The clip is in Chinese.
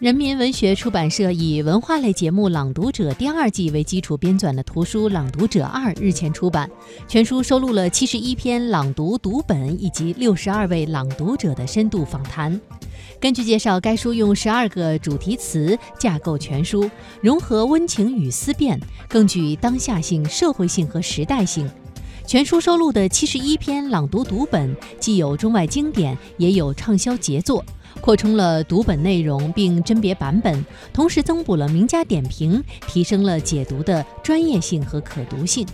人民文学出版社以文化类节目《朗读者》第二季为基础编纂的图书《朗读者二》日前出版。全书收录了七十一篇朗读读本以及六十二位朗读者的深度访谈。根据介绍，该书用十二个主题词架构全书，融合温情与思辨，更具当下性、社会性和时代性。全书收录的七十一篇朗读读本，既有中外经典，也有畅销杰作。扩充了读本内容，并甄别版本，同时增补了名家点评，提升了解读的专业性和可读性。